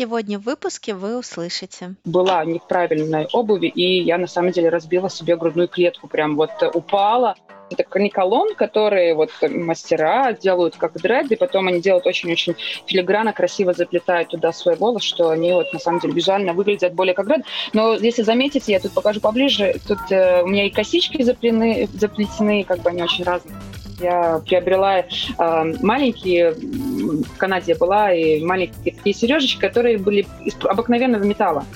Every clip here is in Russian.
Сегодня в выпуске вы услышите. Была не в правильной обуви, и я на самом деле разбила себе грудную клетку. Прям вот упала. Это каниколон, которые вот мастера делают как дреды, потом они делают очень-очень филигранно, красиво заплетают туда свой волос, что они вот на самом деле визуально выглядят более как дред. Но если заметите, я тут покажу поближе, тут э, у меня и косички заплетены, заплетены, как бы они очень разные. Я приобрела э, маленькие, в Канаде была, и маленькие такие сережечки, которые были из обыкновенного металла.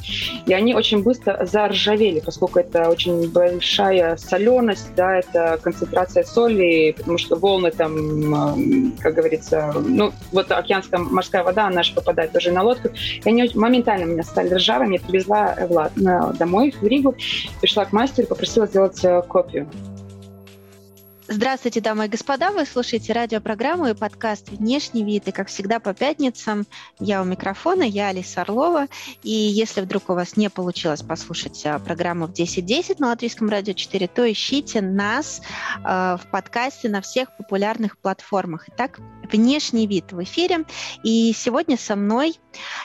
И они очень быстро заржавели, поскольку это очень большая соленость, да, это концентрация соли, потому что волны там, как говорится, ну, вот океанская морская вода, она же попадает тоже на лодку. И они моментально меня стали ржавыми. Я привезла Влад домой, в Ригу, пришла к мастеру, попросила сделать э, копию. Здравствуйте, дамы и господа. Вы слушаете радиопрограмму и подкаст «Внешний вид». И, как всегда, по пятницам я у микрофона, я Алиса Орлова. И если вдруг у вас не получилось послушать а, программу в 10.10 на Латвийском радио 4, то ищите нас э, в подкасте на всех популярных платформах. Итак, «Внешний вид» в эфире. И сегодня со мной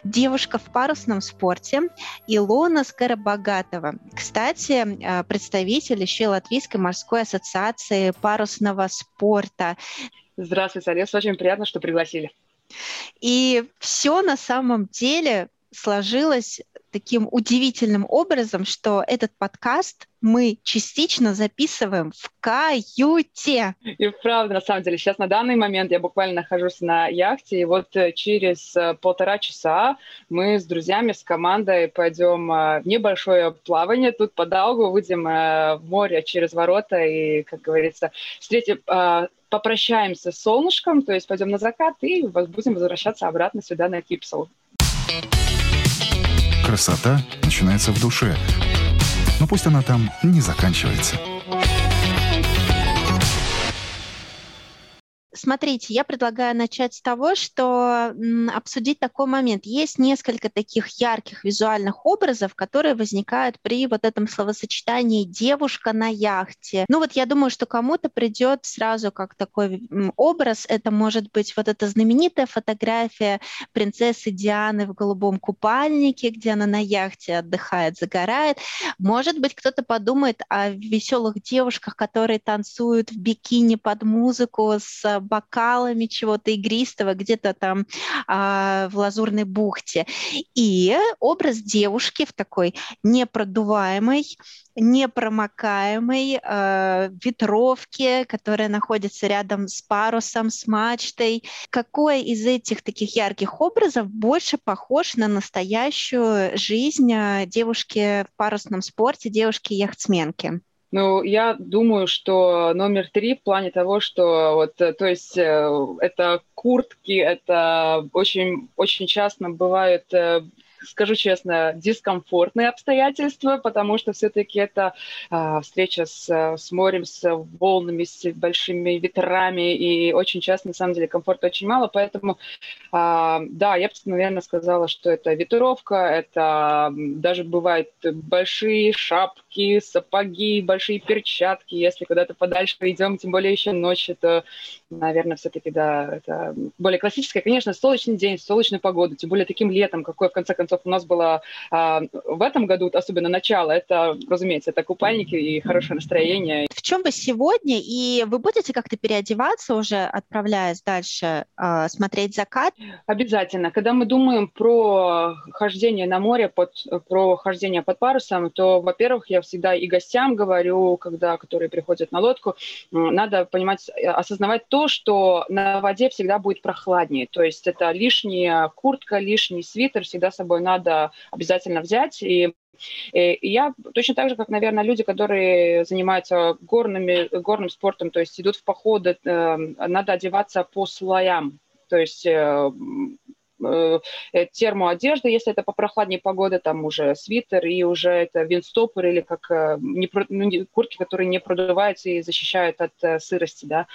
девушка в парусном спорте Илона Скоробогатова. Кстати, э, представитель еще Латвийской морской ассоциации парусного спорта. Здравствуйте, Олег. Очень приятно, что пригласили. И все на самом деле сложилось таким удивительным образом, что этот подкаст мы частично записываем в каюте. И правда, на самом деле, сейчас на данный момент я буквально нахожусь на яхте, и вот э, через э, полтора часа мы с друзьями, с командой пойдем э, в небольшое плавание тут по Даугу, выйдем в море через ворота и, как говорится, встретим попрощаемся с солнышком, то есть пойдем на закат и будем возвращаться обратно сюда на Кипсел. Красота начинается в душе. Но пусть она там не заканчивается. Смотрите, я предлагаю начать с того, что обсудить такой момент. Есть несколько таких ярких визуальных образов, которые возникают при вот этом словосочетании «девушка на яхте». Ну вот я думаю, что кому-то придет сразу как такой образ. Это может быть вот эта знаменитая фотография принцессы Дианы в голубом купальнике, где она на яхте отдыхает, загорает. Может быть, кто-то подумает о веселых девушках, которые танцуют в бикини под музыку с бокалами чего-то игристого где-то там а, в Лазурной бухте. И образ девушки в такой непродуваемой, непромокаемой э, ветровке, которая находится рядом с парусом, с мачтой. Какой из этих таких ярких образов больше похож на настоящую жизнь девушки в парусном спорте, девушки-яхтсменки? Ну, я думаю, что номер три в плане того, что вот, э, то есть э, это куртки, это очень, очень часто бывают э, скажу честно, дискомфортные обстоятельства, потому что все-таки это э, встреча с, с морем, с волнами, с большими ветрами, и очень часто, на самом деле, комфорта очень мало, поэтому, э, да, я бы, наверное, сказала, что это ветровка, это даже бывают большие шапки, сапоги, большие перчатки, если куда-то подальше идем, тем более еще ночью, то, наверное, все-таки, да, это более классическое. Конечно, солнечный день, солнечная погода, тем более таким летом, какой, в конце концов, концов, у нас было а, в этом году, особенно начало, это, разумеется, это купальники и хорошее настроение. В чем вы сегодня? И вы будете как-то переодеваться уже, отправляясь дальше а, смотреть закат? Обязательно. Когда мы думаем про хождение на море, под, про хождение под парусом, то, во-первых, я всегда и гостям говорю, когда, которые приходят на лодку, надо понимать, осознавать то, что на воде всегда будет прохладнее. То есть это лишняя куртка, лишний свитер всегда с собой собой надо обязательно взять. И и я точно так же, как, наверное, люди, которые занимаются горными, горным спортом, то есть идут в походы, э, надо одеваться по слоям. То есть э, э, э, термоодежда, если это попрохладнее погода, там уже свитер и уже это винстопор или как э, не, ну, куртки, которые не продуваются и защищают от э, сырости, да.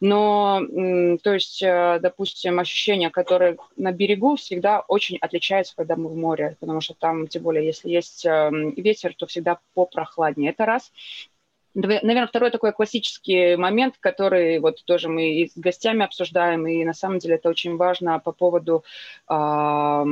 Но, э, то есть, э, допустим, ощущения, которые на берегу всегда очень отличаются, когда мы в море, потому что там, тем более, если есть э, ветер, то всегда попрохладнее. Это раз. Наверное, второй такой классический момент, который вот тоже мы и с гостями обсуждаем, и на самом деле это очень важно по поводу э,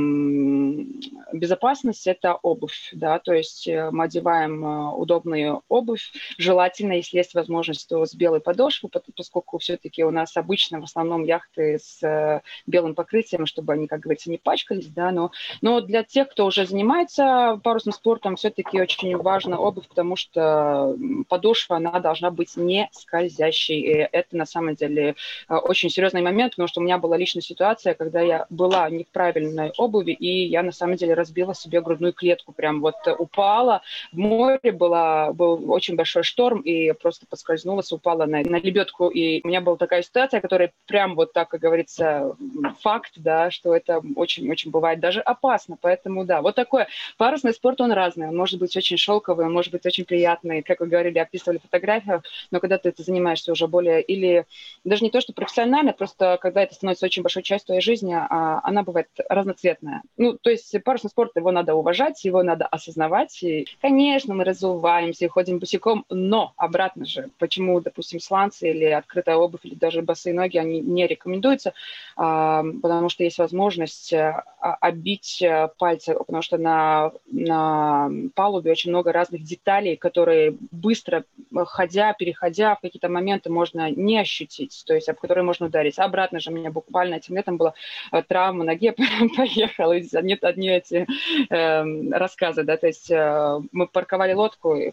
безопасности, это обувь, да, то есть э, мы одеваем э, удобную обувь, желательно, если есть возможность, то с белой подошвой, поскольку все-таки у нас обычно в основном яхты с э, белым покрытием, чтобы они, как говорится, не пачкались, да, но, но для тех, кто уже занимается парусным спортом, все-таки очень важна обувь, потому что подошва подошва, она должна быть не скользящей. И это на самом деле э, очень серьезный момент, потому что у меня была личная ситуация, когда я была не в правильной обуви, и я на самом деле разбила себе грудную клетку, прям вот упала. В море была, был очень большой шторм, и просто поскользнулась, упала на, на лебедку. И у меня была такая ситуация, которая прям вот так, как говорится, факт, да, что это очень-очень бывает даже опасно. Поэтому, да, вот такой парусный спорт, он разный. Он может быть очень шелковый, он может быть очень приятный, как вы говорили, записывали фотографию, но когда ты это занимаешься уже более, или даже не то, что профессионально, просто когда это становится очень большой частью твоей жизни, а она бывает разноцветная. Ну, то есть парусный спорт, его надо уважать, его надо осознавать. И, конечно, мы разуваемся и ходим босиком, но обратно же, почему, допустим, сланцы или открытая обувь, или даже босые ноги, они не рекомендуются, а, потому что есть возможность а, обить э, пальцы, потому что на, на палубе очень много разных деталей, которые быстро ходя, переходя, в какие-то моменты можно не ощутить, то есть об которые можно ударить. Обратно же у меня буквально этим летом была э, травма ноги, поехала, нет одни эти э, рассказы, да, то есть э, мы парковали лодку, э,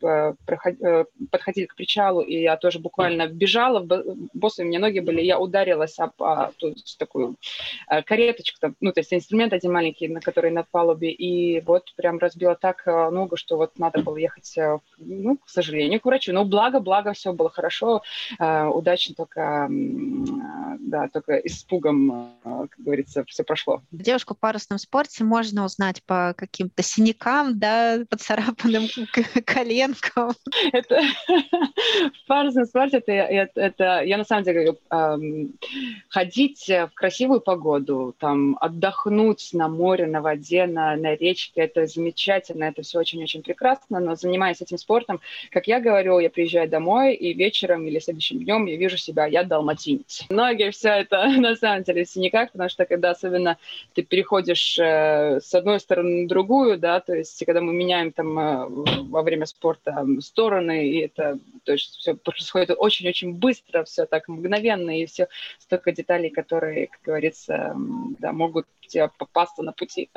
подходили к причалу, и я тоже буквально бежала, боссы у меня ноги были, я ударилась об а, тут, такую э, кареточку, ну, то есть инструмент один маленький, на который на палубе, и вот прям разбила так ногу, что вот надо было ехать, ну, к сожалению, к врачу. Но благо, благо, все было хорошо, удачно, только, да, только испугом, как говорится, все прошло. Девушку в парусном спорте можно узнать по каким-то синякам, да, поцарапанным коленям, оттенков. Это в парусном спорте это, это, это я на самом деле эм, ходить в красивую погоду, там отдохнуть на море, на воде, на, на речке, это замечательно, это все очень-очень прекрасно, но занимаясь этим спортом, как я говорю, я приезжаю домой и вечером или следующим днем я вижу себя, я далматинец. Многие все это на самом деле в синяках, потому что когда особенно ты переходишь э, с одной стороны на другую, да, то есть когда мы меняем там э, во время спорта там, стороны, и это то есть все происходит очень-очень быстро, все так мгновенно, и все столько деталей, которые, как говорится, да, могут тебе попасться на пути.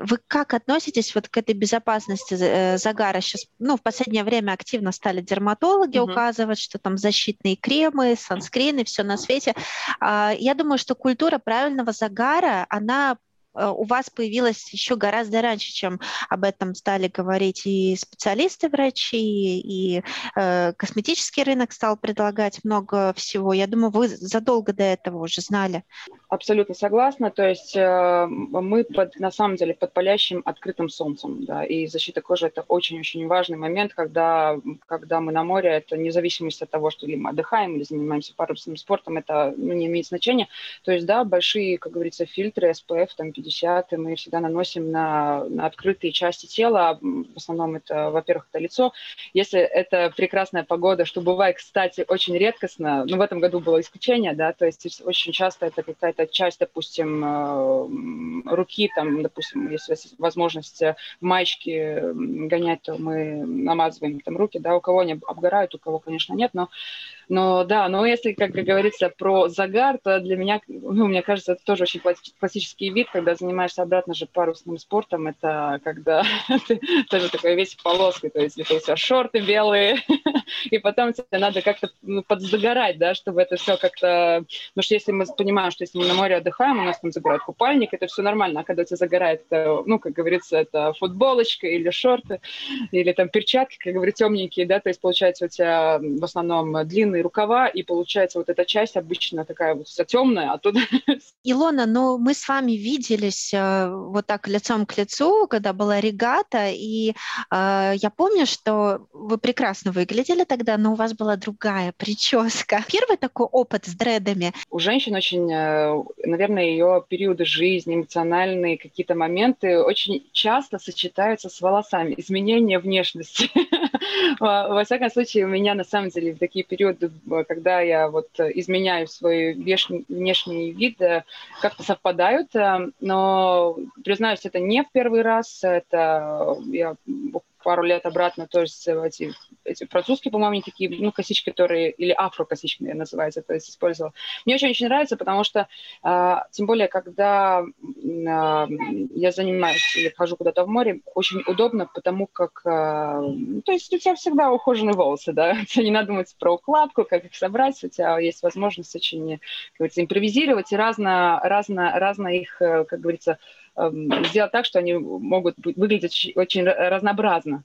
Вы как относитесь вот к этой безопасности э, загара? Сейчас, ну, в последнее время активно стали дерматологи угу. указывать, что там защитные кремы, санскрины, все на свете. А, я думаю, что культура правильного загара, она у вас появилась еще гораздо раньше, чем об этом стали говорить и специалисты, врачи, и э, косметический рынок стал предлагать много всего. Я думаю, вы задолго до этого уже знали. Абсолютно согласна. То есть э, мы под, на самом деле под палящим открытым солнцем, да, и защита кожи это очень-очень важный момент, когда, когда мы на море, это независимость от того, что ли мы отдыхаем или занимаемся парусным спортом, это ну, не имеет значения. То есть, да, большие, как говорится, фильтры SPF, там, 50 мы всегда наносим на, на открытые части тела. В основном это, во-первых, это лицо. Если это прекрасная погода, что бывает, кстати, очень редкостно, ну, в этом году было исключение, да, то есть очень часто это какая-то часть, допустим, э, руки, там, допустим, если возможность в маечке гонять, то мы намазываем там руки, да, у кого они обгорают, у кого, конечно, нет, но но да, но если, как говорится, про загар, то для меня, ну, мне кажется, это тоже очень классический вид, когда занимаешься обратно же парусным спортом, это когда ты тоже такой весь полоской, то есть это у тебя шорты белые, и потом тебе надо как-то ну, подзагорать, да, чтобы это все как-то... Потому что если мы понимаем, что если мы на море отдыхаем, у нас там загорает купальник, это все нормально, а когда у тебя загорает, это, ну, как говорится, это футболочка или шорты, или там перчатки, как говорится, темненькие, да, то есть получается у тебя в основном длинные рукава, и получается вот эта часть обычно такая вот вся темная, а тут... Илона, ну мы с вами виделись э, вот так лицом к лицу, когда была регата, и э, я помню, что вы прекрасно выглядели тогда, но у вас была другая прическа. Первый такой опыт с дредами. У женщин очень, э, наверное, ее периоды жизни, эмоциональные какие-то моменты очень часто сочетаются с волосами, изменение внешности. Во всяком случае, у меня на самом деле такие периоды, когда я вот изменяю свой внешний вид, э, как-то совпадают, э, но, признаюсь, это не в первый раз, это я пару лет обратно тоже эти, эти французские, по-моему, такие, ну, косички, которые, или афро-косички, наверное, называется, то есть использовала. Мне очень-очень нравится, потому что, э, тем более, когда э, я занимаюсь или хожу куда-то в море, очень удобно, потому как, э, то есть у тебя всегда ухоженные волосы, да, тебе не надо думать про укладку, как их собрать, у тебя есть возможность очень, как говорится, импровизировать и разно, разно, разно их, э, как говорится, сделать так, что они могут выглядеть очень разнообразно.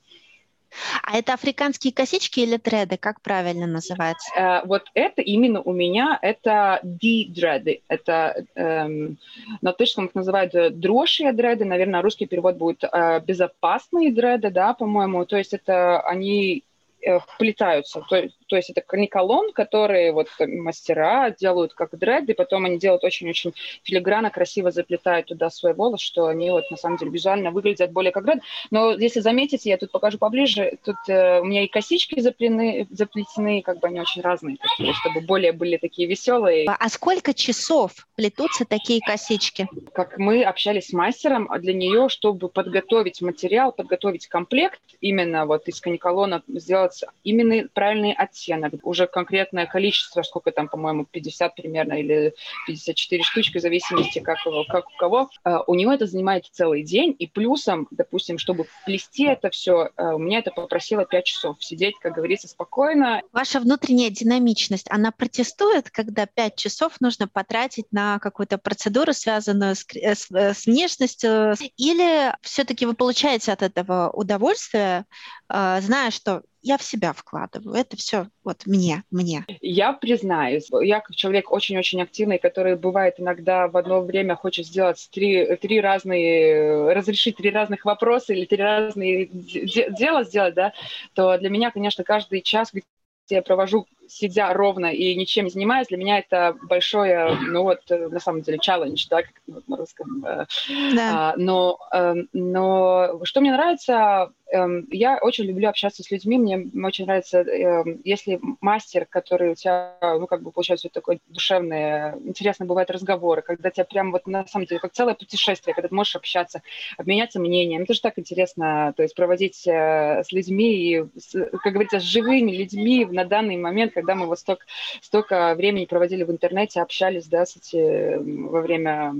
А это африканские косички или дреды? Как правильно называется? Uh, вот это именно у меня, это D-дреды. Это um, на латышском их называют дрожшие дреды. Наверное, русский перевод будет uh, безопасные дреды, да, по-моему. То есть это они uh, вплетаются. То, то есть это каниколон, которые вот мастера делают как дреды, потом они делают очень-очень филигранно, красиво заплетают туда свой волос, что они вот на самом деле визуально выглядят более как дред. Но если заметите, я тут покажу поближе, тут э, у меня и косички заплены, заплетены, как бы они очень разные, такие, чтобы более были такие веселые. А сколько часов плетутся такие косички? Как мы общались с мастером, а для нее, чтобы подготовить материал, подготовить комплект, именно вот из каниколона сделать именно правильный оттенок оттенок, уже конкретное количество, сколько там, по-моему, 50 примерно или 54 штучки, в зависимости, как, его, как у кого, э, у него это занимает целый день, и плюсом, допустим, чтобы плести это все, э, у меня это попросило 5 часов сидеть, как говорится, спокойно. Ваша внутренняя динамичность, она протестует, когда 5 часов нужно потратить на какую-то процедуру, связанную с, э, с, с внешностью, или все-таки вы получаете от этого удовольствие, зная, что я в себя вкладываю. Это все вот мне, мне. Я признаюсь, я как человек очень-очень активный, который бывает иногда в одно время хочет сделать три, три разные, разрешить три разных вопроса или три разные де- дела сделать, да, то для меня, конечно, каждый час, я провожу сидя ровно и ничем не занимаясь, для меня это большое, ну вот, э, на самом деле, челлендж, да, как вот на русском. Э, да. А, но, эм, но что мне нравится, эм, я очень люблю общаться с людьми, мне очень нравится, эм, если мастер, который у тебя, ну, как бы, получается, вот такое душевное, интересно бывают разговоры, когда тебя прям вот, на самом деле, как целое путешествие, когда ты можешь общаться, обменяться мнением, это же так интересно, то есть проводить э, с людьми, и, как говорится, с живыми людьми на данный момент, когда мы вот столько, столько времени проводили в интернете, общались, да, с эти, во время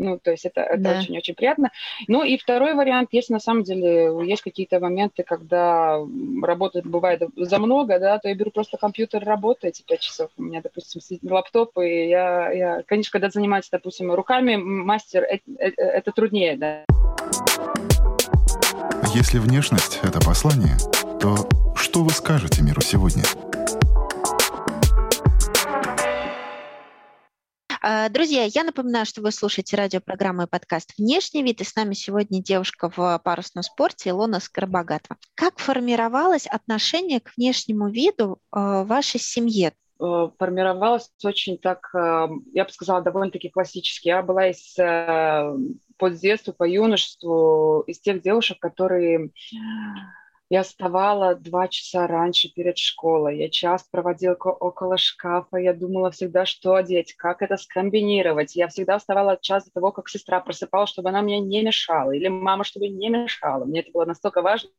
ну, то есть это, это да. очень-очень приятно. Ну и второй вариант, если на самом деле есть какие-то моменты, когда работает бывает за много, да, то я беру просто компьютер, работаю эти пять часов. У меня, допустим, лаптоп, и я, я конечно, когда занимаюсь, допустим, руками, мастер, это, это, это труднее, да. Если внешность — это послание, то что вы скажете миру сегодня? Друзья, я напоминаю, что вы слушаете радиопрограмму и подкаст «Внешний вид», и с нами сегодня девушка в парусном спорте Илона Скоробогатова. Как формировалось отношение к внешнему виду а, вашей семье? Э, формировалось очень так, э, я бы сказала, довольно-таки классически. Я была из э, по детству, по юношеству, из тех девушек, которые я вставала два часа раньше перед школой. Я час проводила около шкафа. Я думала всегда, что одеть, как это скомбинировать. Я всегда вставала час до того, как сестра просыпалась, чтобы она мне не мешала. Или мама, чтобы не мешала. Мне это было настолько важно.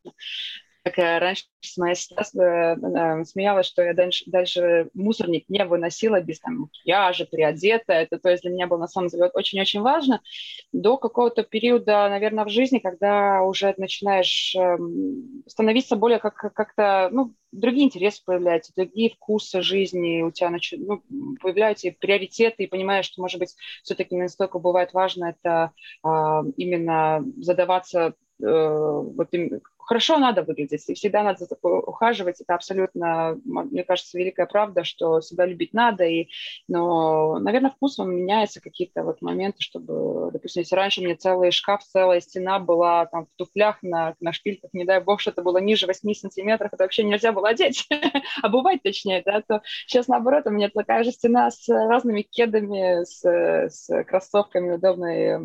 Как раньше моя сестра э, смеялась, что я дальше, дальше мусорник не выносила без там, макияжа, приодета. Это, то есть для меня было на самом деле очень-очень важно. До какого-то периода, наверное, в жизни, когда уже начинаешь эм, становиться более как, как-то, ну, другие интересы появляются, другие вкусы жизни у тебя нач... ну, появляются приоритеты, и понимаешь, что, может быть, все-таки настолько бывает важно это а, именно задаваться э, вот им, хорошо надо выглядеть, и всегда надо ухаживать. Это абсолютно, мне кажется, великая правда, что себя любить надо. И, но, наверное, вкус он меняется, какие-то вот моменты, чтобы, допустим, если раньше у меня целый шкаф, целая стена была там в туфлях на, на шпильках, не дай бог, что это было ниже 8 сантиметров, это вообще нельзя было одеть, обувать точнее, да, то сейчас наоборот, у меня такая же стена с разными кедами, с, с кроссовками удобной.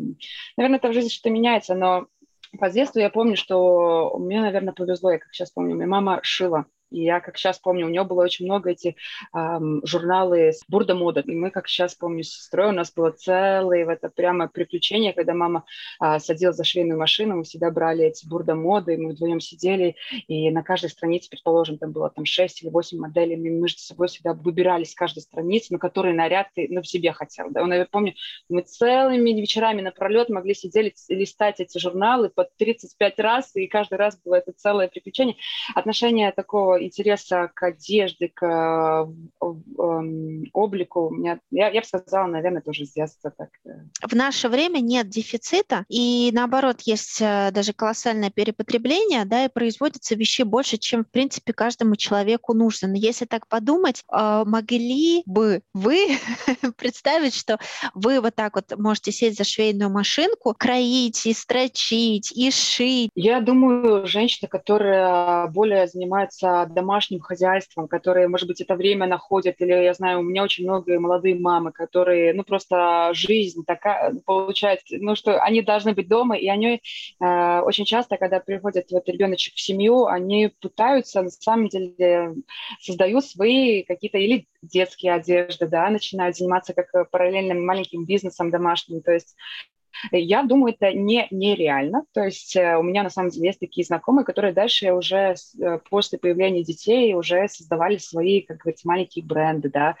Наверное, это в жизни что-то меняется, но по детству я помню, что мне, наверное, повезло, я как сейчас помню, меня мама шила и я, как сейчас помню, у нее было очень много этих эм, журналы с бурда мода. И мы, как сейчас помню, с сестрой у нас было целое в это прямо приключение, когда мама э, садилась за швейную машину, мы всегда брали эти бурда моды, мы вдвоем сидели, и на каждой странице, предположим, там было там 6 или 8 моделей, мы между собой всегда выбирали с каждой страницы, на которой наряд ты ну, себе хотел. Да? Я помню, мы целыми вечерами напролет могли сидеть листать эти журналы по 35 раз, и каждый раз было это целое приключение. Отношение такого интереса к одежде, к э, эм, облику, меня, я, я бы сказала, наверное, тоже с детства так. В наше время нет дефицита, и наоборот, есть э, даже колоссальное перепотребление, да, и производится вещей больше, чем, в принципе, каждому человеку нужно. Но если так подумать, э, могли бы вы представить, что вы вот так вот можете сесть за швейную машинку, кроить и строчить, и шить? Я думаю, женщина, которая более занимается домашним хозяйством, которые, может быть, это время находят, или, я знаю, у меня очень много молодые мамы, которые, ну, просто жизнь такая, получается, ну, что они должны быть дома, и они э, очень часто, когда приходят вот ребеночек в семью, они пытаются, на самом деле, создают свои какие-то или детские одежды, да, начинают заниматься как параллельным маленьким бизнесом домашним, то есть я думаю, это не, нереально. То есть э, у меня на самом деле есть такие знакомые, которые дальше уже э, после появления детей уже создавали свои, как говорится, маленькие бренды, да.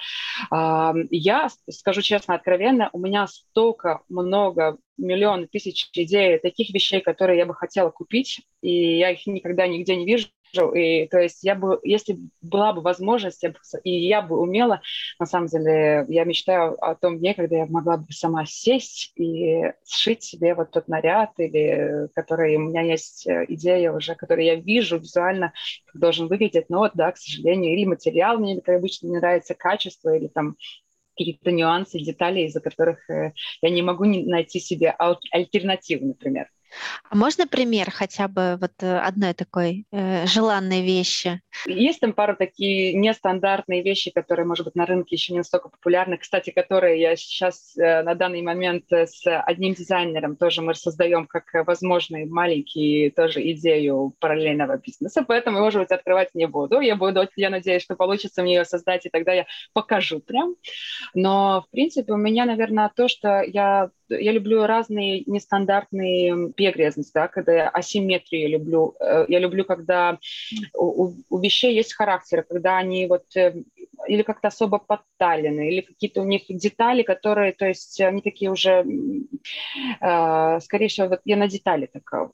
Я скажу честно, откровенно, у меня столько много миллион тысяч идей, таких вещей, которые я бы хотела купить, и я их никогда нигде не вижу, и, то есть я бы, если была бы возможность, я бы, и я бы умела, на самом деле, я мечтаю о том дне, когда я могла бы сама сесть и сшить себе вот тот наряд, или который у меня есть э, идея уже, которую я вижу визуально, как должен выглядеть, но вот, да, к сожалению, или материал мне как обычно не нравится, качество, или там какие-то нюансы, детали, из-за которых э, я не могу найти себе альтернативу, например. А можно пример хотя бы вот э, одной такой э, желанной вещи? Есть там пару такие нестандартные вещи, которые, может быть, на рынке еще не настолько популярны. Кстати, которые я сейчас э, на данный момент э, с одним дизайнером тоже мы создаем как возможный маленький тоже идею параллельного бизнеса, поэтому, может быть, открывать не буду. Я буду, я надеюсь, что получится мне ее создать, и тогда я покажу прям. Но, в принципе, у меня, наверное, то, что я я люблю разные нестандартные пегрезность, да, когда я асимметрию люблю. Э, я люблю, когда у, у вещей есть характер, когда они вот э, или как-то особо подталены, или какие-то у них детали, которые, то есть они такие уже, э, скорее всего, вот я на детали так,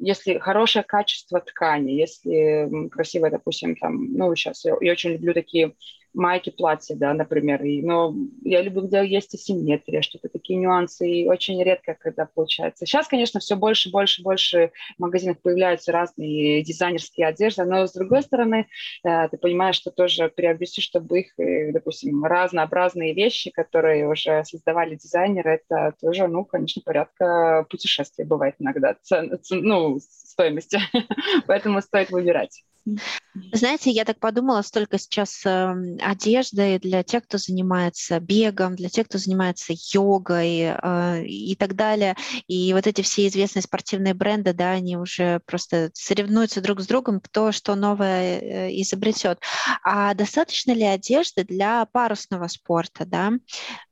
если хорошее качество ткани, если красивое, допустим, там, ну, сейчас я, я очень люблю такие майки, платья, да, например. И, но я люблю, где есть асимметрия, что-то такие нюансы, и очень редко, когда получается. Сейчас, конечно, все больше, больше, больше в магазинах появляются разные дизайнерские одежды, но с другой стороны, э, ты понимаешь, что тоже приобрести, чтобы их, э, допустим, разнообразные вещи, которые уже создавали дизайнеры, это тоже, ну, конечно, порядка путешествия бывает иногда, цен, цен, ну, стоимости. Поэтому стоит выбирать. Знаете, я так подумала, столько сейчас э, одежды для тех, кто занимается бегом, для тех, кто занимается йогой э, и так далее. И вот эти все известные спортивные бренды, да, они уже просто соревнуются друг с другом, кто что новое э, изобретет. А достаточно ли одежды для парусного спорта, да?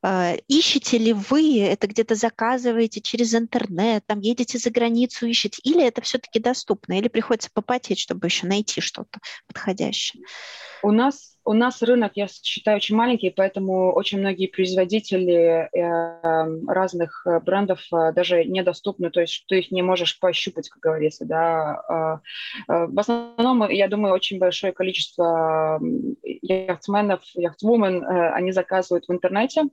Э, ищете ли вы это где-то заказываете через интернет, там едете за границу, ищете, или это все-таки доступно, или приходится попотеть, чтобы еще найти что-то подходящее? У нас у нас рынок, я считаю, очень маленький, поэтому очень многие производители э, разных э, брендов э, даже недоступны, то есть ты их не можешь пощупать, как говорится. Да. В основном, я думаю, очень большое количество яхтсменов, яхтвумен, они заказывают в интернете.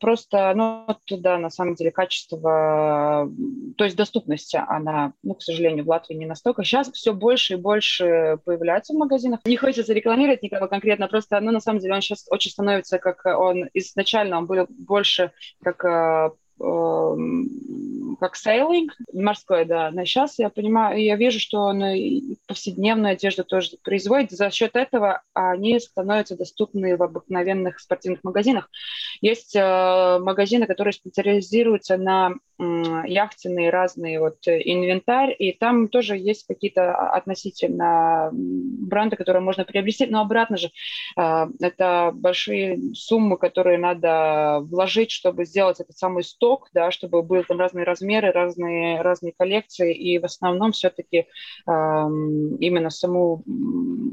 Просто, ну, туда на самом деле качество, то есть доступность, она, ну, к сожалению, в Латвии не настолько. Сейчас все больше и больше появляется в магазинах. Не хочется рекламировать никого конкретно, просто, ну, на самом деле, он сейчас очень становится, как он изначально, он был больше как э, как сейлинг, морской, да. Но сейчас я понимаю, я вижу, что он повседневную одежду тоже производит. За счет этого они становятся доступны в обыкновенных спортивных магазинах. Есть э, магазины, которые специализируются на яхтенные разные вот инвентарь, и там тоже есть какие-то относительно бренды, которые можно приобрести, но обратно же э, это большие суммы, которые надо вложить, чтобы сделать этот самый сток сток, да, чтобы были там разные размеры, разные, разные коллекции, и в основном все-таки э, именно саму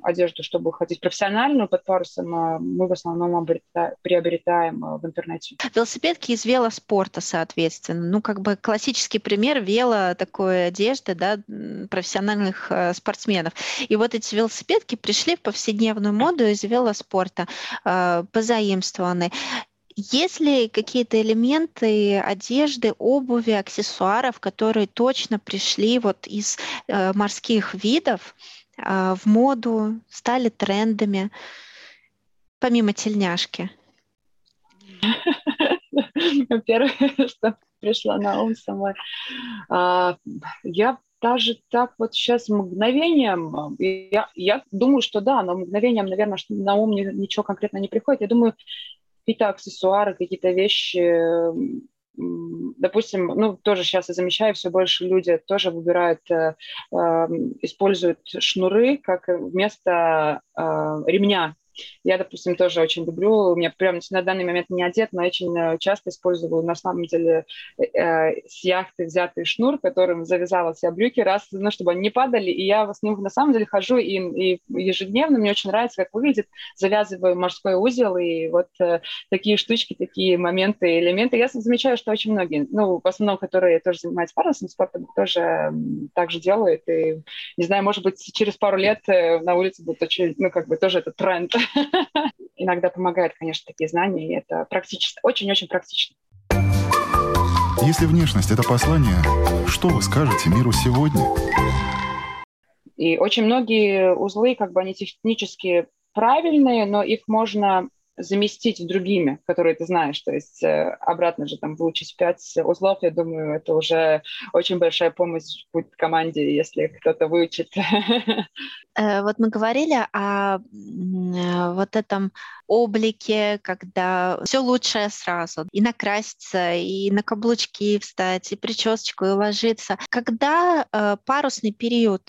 одежду, чтобы ходить профессиональную под парусом, мы в основном обрета, приобретаем э, в интернете. Велосипедки из велоспорта, соответственно. Ну, как бы классический пример вело такой одежды, да, профессиональных э, спортсменов. И вот эти велосипедки пришли в повседневную моду из велоспорта, э, позаимствованы. Есть ли какие-то элементы одежды, обуви, аксессуаров, которые точно пришли вот из э, морских видов э, в моду, стали трендами, помимо тельняшки? Первое, что пришло на ум самой. А, я даже так вот сейчас мгновением, я, я думаю, что да, но мгновением, наверное, на ум ничего конкретно не приходит. Я думаю, какие-то аксессуары, какие-то вещи, допустим, ну, тоже сейчас я замечаю, все больше люди тоже выбирают, э, э, используют шнуры как вместо э, ремня я, допустим, тоже очень люблю, у меня прям на данный момент не одет, но очень э, часто использую на самом деле э, с яхты взятый шнур, которым завязала себе брюки, раз, ну, чтобы они не падали, и я с ним на самом деле хожу и, и ежедневно, мне очень нравится, как выглядит, завязываю морской узел, и вот э, такие штучки, такие моменты, элементы. Я замечаю, что очень многие, ну, в основном, которые тоже занимаются парусным спортом, тоже так же делают, и, не знаю, может быть, через пару лет э, на улице будет очень, ну, как бы тоже это тренд. Иногда помогают, конечно, такие знания, и это практически, очень-очень практично. Если внешность — это послание, что вы скажете миру сегодня? И очень многие узлы, как бы они технически правильные, но их можно заместить другими, которые ты знаешь. То есть э, обратно же там выучить пять узлов, я думаю, это уже очень большая помощь будет команде, если кто-то выучит. Э, вот мы говорили о э, вот этом облике, когда все лучшее сразу. И накраситься, и на каблучки встать, и причесочку, и уложиться. Когда парусный период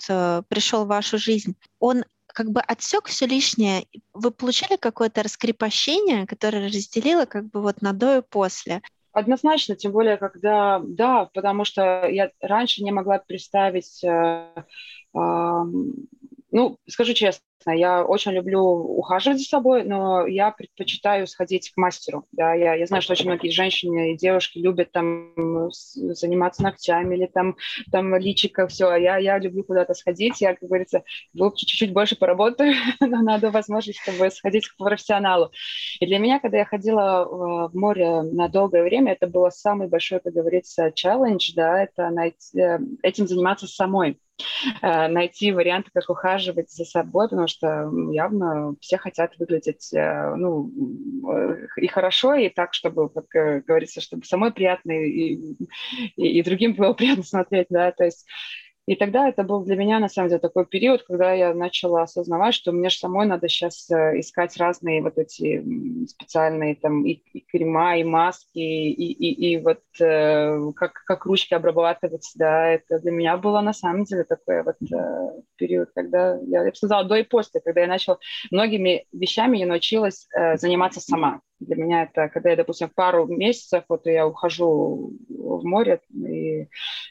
пришел в вашу жизнь, он как бы отсек все лишнее. Вы получили какое-то раскрепощение, которое разделило как бы вот на до и после? Однозначно, тем более, когда, да, потому что я раньше не могла представить, э, э, ну, скажу честно, я очень люблю ухаживать за собой, но я предпочитаю сходить к мастеру. Да, я, я знаю, что очень многие женщины и девушки любят там заниматься ногтями или там, там личико, все. А я, я люблю куда-то сходить. Я, как говорится, чуть-чуть больше поработаю, но надо возможность, чтобы сходить к профессионалу. И для меня, когда я ходила в море на долгое время, это было самый большой, как говорится, челлендж, да, это найти, э, этим заниматься самой Э, найти варианты, как ухаживать за собой, потому что явно все хотят выглядеть э, ну, э, и хорошо, и так, чтобы, как говорится, чтобы самой приятно и, и, и другим было приятно смотреть, да, то есть И тогда это был для меня, на самом деле, такой период, когда я начала осознавать, что мне же самой надо сейчас э, искать разные вот эти специальные там и, и крема, и маски, и, и, и вот э, как, как ручки обрабатывать, да, это для меня было на самом деле такой вот э, период, когда, я, я бы сказала, до и после, когда я начала многими вещами я научилась э, заниматься сама. Для меня это, когда я, допустим, пару месяцев, вот я ухожу в море, и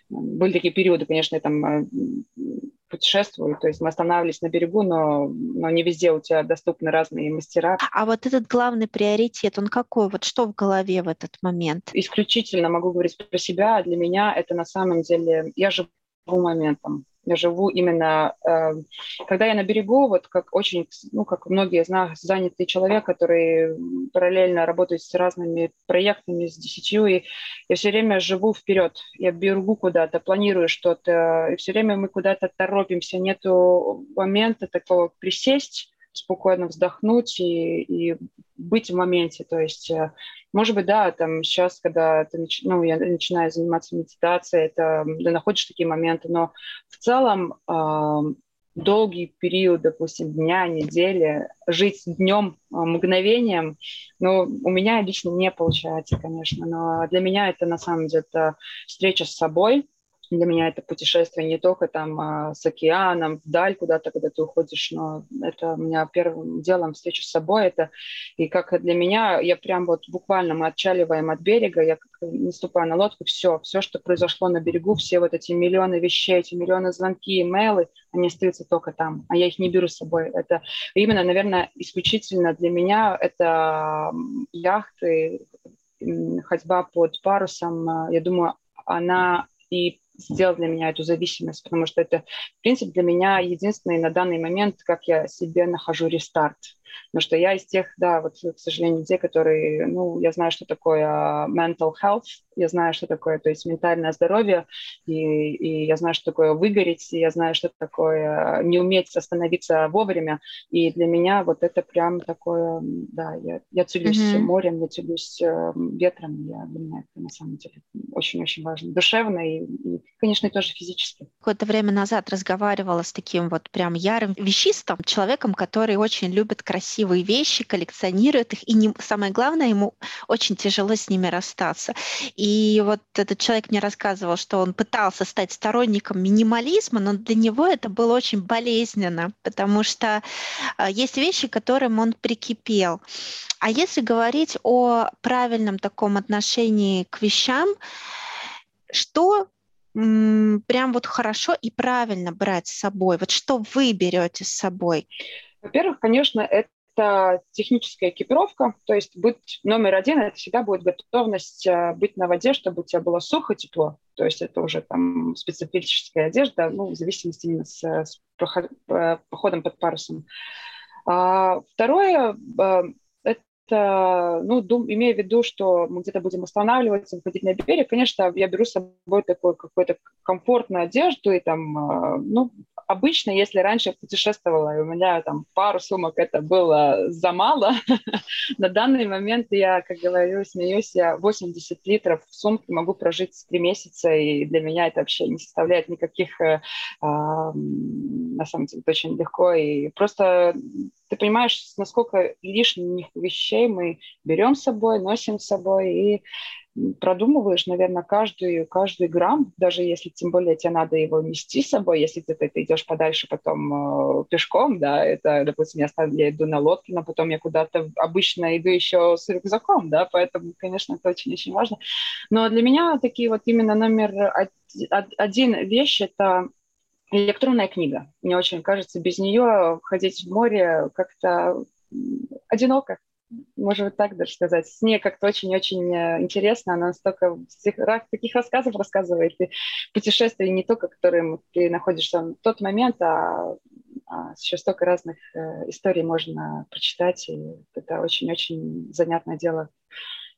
были такие периоды, конечно, я там э, путешествую, то есть мы останавливались на берегу, но, но не везде у тебя доступны разные мастера. А вот этот главный приоритет, он какой? Вот что в голове в этот момент? Исключительно могу говорить про себя. Для меня это на самом деле... Я живу моментом. Я живу именно, э, когда я на берегу, вот как очень, ну, как многие нас, занятый человек, который параллельно работает с разными проектами, с десятью, и я все время живу вперед. Я бегу куда-то, планирую что-то, и все время мы куда-то торопимся. Нету момента такого присесть, спокойно вздохнуть и, и быть в моменте. То есть, э, может быть, да, там сейчас, когда ты, ну, я начинаю заниматься медитацией, это, ты находишь такие моменты, но в целом э, долгий период, допустим, дня, недели, жить днем, а, мгновением, ну, у меня лично не получается, конечно, но для меня это на самом деле это встреча с собой, для меня это путешествие не только там а, с океаном, вдаль куда-то, когда ты уходишь, но это у меня первым делом встреча с собой. Это и как для меня, я прям вот буквально мы отчаливаем от берега, я как наступаю на лодку, все, все, что произошло на берегу, все вот эти миллионы вещей, эти миллионы звонки, имейлы, они остаются только там, а я их не беру с собой. Это именно, наверное, исключительно для меня это яхты, ходьба под парусом, а, я думаю, она и сделал для меня эту зависимость, потому что это, в принципе, для меня единственный на данный момент, как я себе нахожу рестарт. Потому что я из тех, да, вот, к сожалению, людей, которые, ну, я знаю, что такое mental health, я знаю, что такое, то есть ментальное здоровье, и, и я знаю, что такое выгореть, и я знаю, что такое не уметь остановиться вовремя, и для меня вот это прям такое, да, я, я целюсь mm-hmm. морем, я целюсь э, ветром, я, для меня это на самом деле очень-очень важно, душевно и, и, конечно, тоже физически. Какое-то время назад разговаривала с таким вот прям ярым вещистом, человеком, который очень любит красивые вещи, коллекционирует их, и не, самое главное, ему очень тяжело с ними расстаться. И вот этот человек мне рассказывал, что он пытался стать сторонником минимализма, но для него это было очень болезненно, потому что а, есть вещи, к которым он прикипел. А если говорить о правильном таком отношении к вещам, что прям вот хорошо и правильно брать с собой? Вот что вы берете с собой? Во-первых, конечно, это техническая экипировка, то есть быть номер один, это всегда будет готовность э, быть на воде, чтобы у тебя было сухо, тепло. То есть это уже там специфическая одежда, ну, в зависимости именно с, с э, походом под парусом. А, второе, э, ну, дум, имея в виду, что мы где-то будем останавливаться, выходить на берег, конечно, я беру с собой такую какую-то комфортную одежду и там, ну, обычно, если раньше я путешествовала, и у меня там пару сумок это было за мало, на данный момент я, как говорю, смеюсь, я 80 литров в сумке могу прожить три месяца, и для меня это вообще не составляет никаких, э, на самом деле, это очень легко, и просто ты понимаешь, насколько лишних вещей мы берем с собой, носим с собой, и продумываешь, наверное, каждый, каждый грамм, даже если тем более тебе надо его нести с собой, если ты, ты, ты идешь подальше потом э, пешком, да, это, допустим, я, ставлю, я иду на лодке, но потом я куда-то обычно иду еще с рюкзаком, да, поэтому, конечно, это очень-очень важно. Но для меня такие вот именно номер один вещь – это электронная книга. Мне очень кажется, без нее ходить в море как-то одиноко можно вот так даже сказать. С ней как-то очень-очень э, интересно. Она столько таких рассказов рассказывает. И путешествия не только, которые ты находишься в тот момент, а, а еще столько разных э, историй можно прочитать. И это очень-очень занятное дело.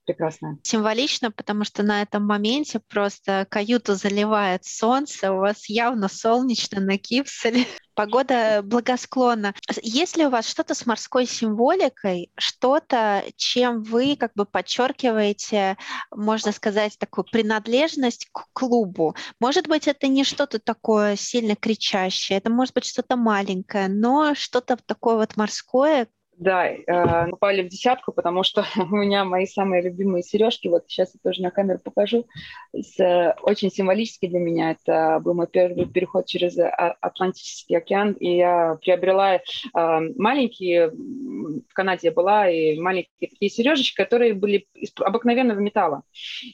Прекрасная. Символично, потому что на этом моменте просто каюту заливает солнце, у вас явно солнечно на Кипселе. Погода благосклонна. Есть ли у вас что-то с морской символикой, что-то, чем вы как бы подчеркиваете, можно сказать, такую принадлежность к клубу? Может быть, это не что-то такое сильно кричащее, это может быть что-то маленькое, но что-то такое вот морское, да, э, попали в десятку, потому что у меня мои самые любимые сережки, вот сейчас я тоже на камеру покажу, э, очень символически для меня. Это был мой первый переход через а, Атлантический океан, и я приобрела э, маленькие, в Канаде была, и маленькие такие сережечки, которые были из обыкновенного металла.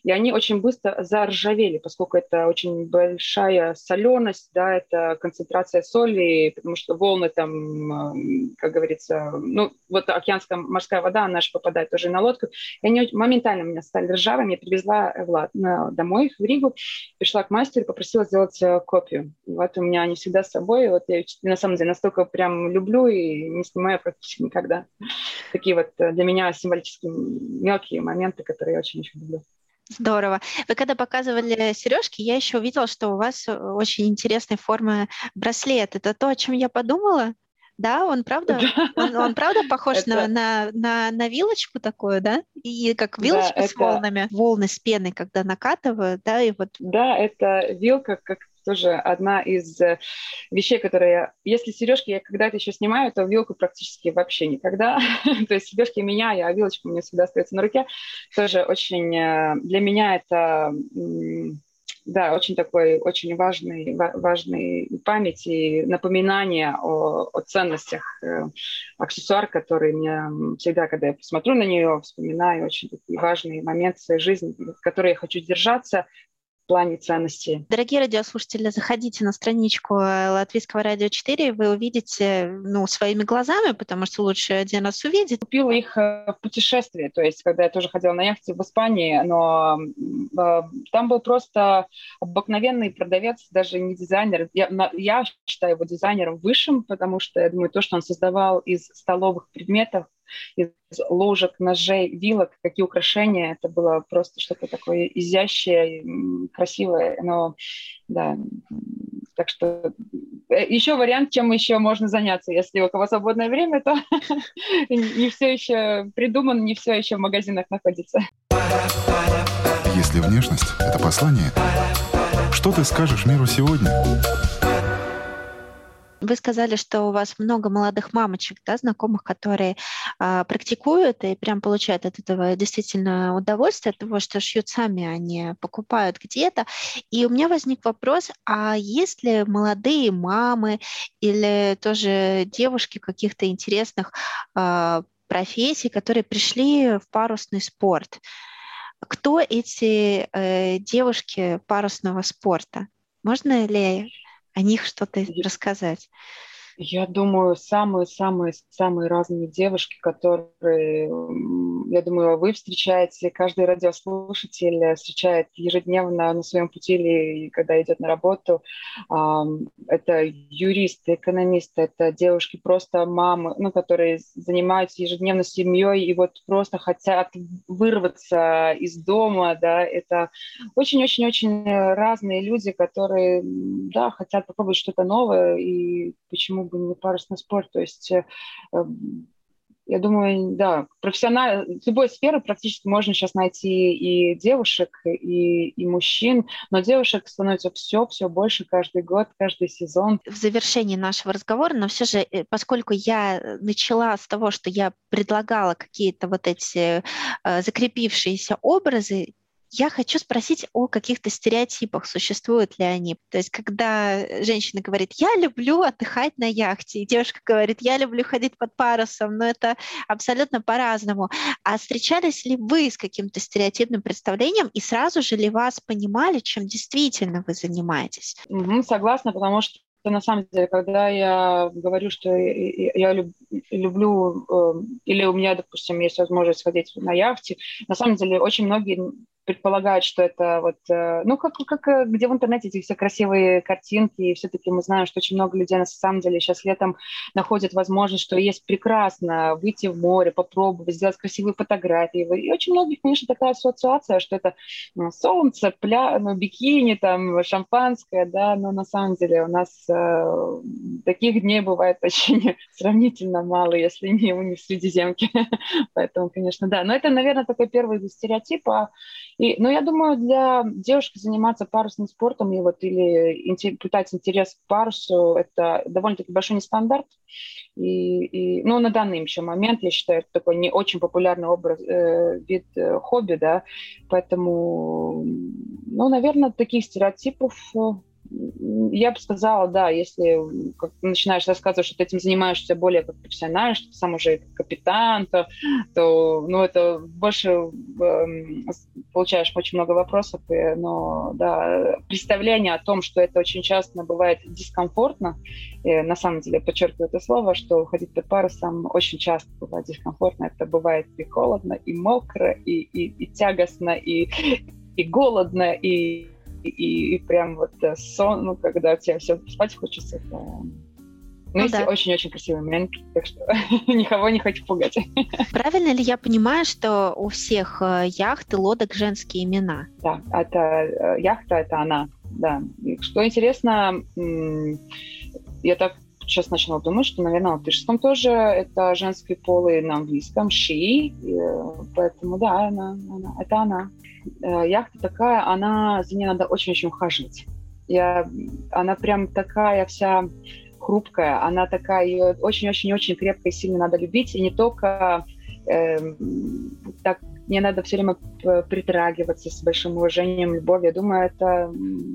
И они очень быстро заржавели, поскольку это очень большая соленость, да, это концентрация соли, потому что волны там, как говорится, ну, вот океанская морская вода, она же попадает тоже на лодку. И они моментально у меня стали ржавыми. Я привезла Влад домой, в Ригу, пришла к мастеру, попросила сделать э, копию. И вот у меня они всегда с собой. Вот я на самом деле настолько прям люблю и не снимаю практически никогда. Такие вот э, для меня символические мелкие моменты, которые я очень-очень люблю. Здорово. Вы когда показывали сережки, я еще увидела, что у вас э, очень интересная форма браслет. Это то, о чем я подумала? Да, он правда, он, он правда похож это... на, на, на, на вилочку такую, да? И как вилочка да, с это... волнами, волны с пеной, когда накатывают, да, и вот. Да, это вилка как тоже одна из э, вещей, которые... Если сережки я когда-то еще снимаю, то вилку практически вообще никогда. то есть сережки меняю, а вилочка у меня всегда остается на руке. Тоже очень... Э, для меня это да, очень такой, очень важный, важный память и напоминание о, о ценностях э, аксессуар, который мне всегда, когда я посмотрю на нее, вспоминаю очень такие важные моменты своей жизни, которые я хочу держаться, плане ценностей. Дорогие радиослушатели, заходите на страничку э, Латвийского радио 4, вы увидите ну, своими глазами, потому что лучше один раз увидеть. Купила их э, в путешествии, то есть когда я тоже ходила на яхте в Испании, но э, там был просто обыкновенный продавец, даже не дизайнер. Я, я считаю его дизайнером высшим, потому что я думаю, то, что он создавал из столовых предметов, из ложек, ножей, вилок, какие украшения. Это было просто что-то такое изящее, красивое. Но да, так что э, еще вариант, чем еще можно заняться. Если у кого свободное время, то не все еще придумано, не все еще в магазинах находится. Если внешность — это послание, что ты скажешь миру сегодня? Вы сказали, что у вас много молодых мамочек, да, знакомых, которые а, практикуют и прям получают от этого действительно удовольствие от того, что шьют сами, они покупают где-то. И у меня возник вопрос, а есть ли молодые мамы или тоже девушки каких-то интересных а, профессий, которые пришли в парусный спорт? Кто эти э, девушки парусного спорта? Можно ли о них что-то рассказать? Я думаю, самые-самые-самые разные девушки, которые, я думаю, вы встречаете, каждый радиослушатель встречает ежедневно на своем пути или когда идет на работу. Это юристы, экономисты, это девушки, просто мамы, ну, которые занимаются ежедневно семьей и вот просто хотят вырваться из дома, да, это очень-очень-очень разные люди, которые, да, хотят попробовать что-то новое и почему бы не парусный спорт. То есть э, эм, я думаю, да, профессионально, любой сфере практически можно сейчас найти и девушек, и, и мужчин, но девушек становится все, все больше каждый год, каждый сезон. В завершении нашего разговора, но все же, э, поскольку я начала с того, что я предлагала какие-то вот эти э, закрепившиеся образы, я хочу спросить о каких-то стереотипах, существуют ли они. То есть, когда женщина говорит, я люблю отдыхать на яхте, и девушка говорит, я люблю ходить под парусом, но это абсолютно по-разному. А встречались ли вы с каким-то стереотипным представлением, и сразу же ли вас понимали, чем действительно вы занимаетесь? Угу, согласна, потому что на самом деле, когда я говорю, что я люблю, э, или у меня, допустим, есть возможность ходить на яхте, на самом деле очень многие предполагают, что это вот, э, ну, как, как э, где в интернете эти все красивые картинки, и все-таки мы знаем, что очень много людей на самом деле сейчас летом находят возможность, что есть прекрасно выйти в море, попробовать, сделать красивые фотографии. И очень многих, конечно, такая ассоциация, что это солнце, пля, ну, бикини, там, шампанское, да, но на самом деле у нас э, таких дней бывает очень сравнительно мало, если не, не в Средиземке. Поэтому, конечно, да. Но это, наверное, такой первый стереотип, а и, но я думаю, для девушки заниматься парусным спортом и вот или пытать интерес к парусу, это довольно-таки большой нестандарт. И, и, ну, на данный еще момент, я считаю, это такой не очень популярный образ, э, вид э, хобби, да, поэтому, ну, наверное, таких стереотипов э, я бы сказала, да, если как, начинаешь рассказывать, что ты этим занимаешься более как профессионально, что ты сам уже капитан, то, то ну, это больше э, получаешь очень много вопросов, и, но да, представление о том, что это очень часто бывает дискомфортно, и, на самом деле подчеркиваю это слово, что ходить под парусом очень часто бывает дискомфортно, это бывает и холодно, и мокро, и, и, и тягостно, и, и голодно, и и, и прям вот э, сон, ну, когда тебе все спать хочется, то... Ну, ну если очень-очень красивый момент, так что никого не хочу пугать. Правильно ли я понимаю, что у всех э, яхт и лодок женские имена? Да, это э, яхта, это она, да. Что интересно, я так сейчас начала думать, что, наверное, в латышском тоже это женский пол и на английском she, поэтому да, она, она, это она. Э, яхта такая, она, за ней надо очень-очень ухаживать. Я, она прям такая вся хрупкая, она такая, ее очень-очень-очень крепко и сильно надо любить, и не только э, так мне надо все время притрагиваться с большим уважением, любовью. Я думаю, это,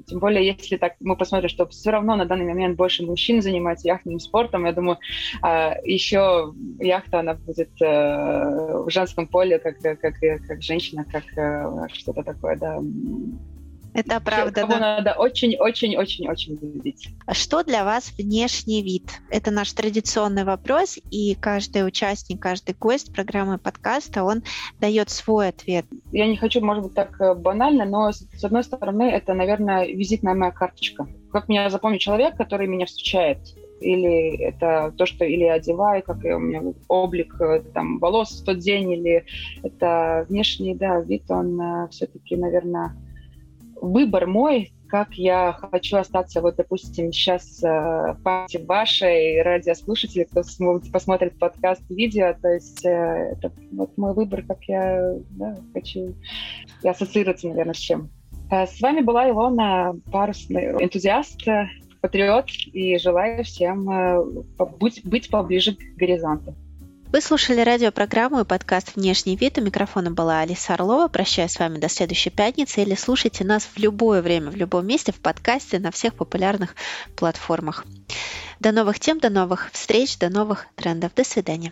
тем более, если так мы посмотрим, что все равно на данный момент больше мужчин занимаются яхтенным спортом, я думаю, а, еще яхта, она будет э, в женском поле, как, как, как женщина, как э, что-то такое, да, это правда. Кого да. надо очень-очень-очень-очень любить. А что для вас внешний вид? Это наш традиционный вопрос, и каждый участник, каждый гость программы подкаста, он дает свой ответ. Я не хочу, может быть, так э, банально, но с одной стороны, это, наверное, визитная моя карточка. Как меня запомнит человек, который меня встречает, или это то, что или одеваю, как у меня облик э, там волос в тот день, или это внешний, да, вид, он э, все-таки, наверное, выбор мой, как я хочу остаться, вот, допустим, сейчас э, в памяти вашей радиослушателей, кто посмотрит подкаст, видео, то есть э, это вот мой выбор, как я да, хочу ассоциироваться, наверное, с чем. Э, с вами была Илона, парусный энтузиаст, патриот, и желаю всем э, быть, быть поближе к горизонту. Вы слушали радиопрограмму и подкаст «Внешний вид». У микрофона была Алиса Орлова. Прощаюсь с вами до следующей пятницы. Или слушайте нас в любое время, в любом месте, в подкасте, на всех популярных платформах. До новых тем, до новых встреч, до новых трендов. До свидания.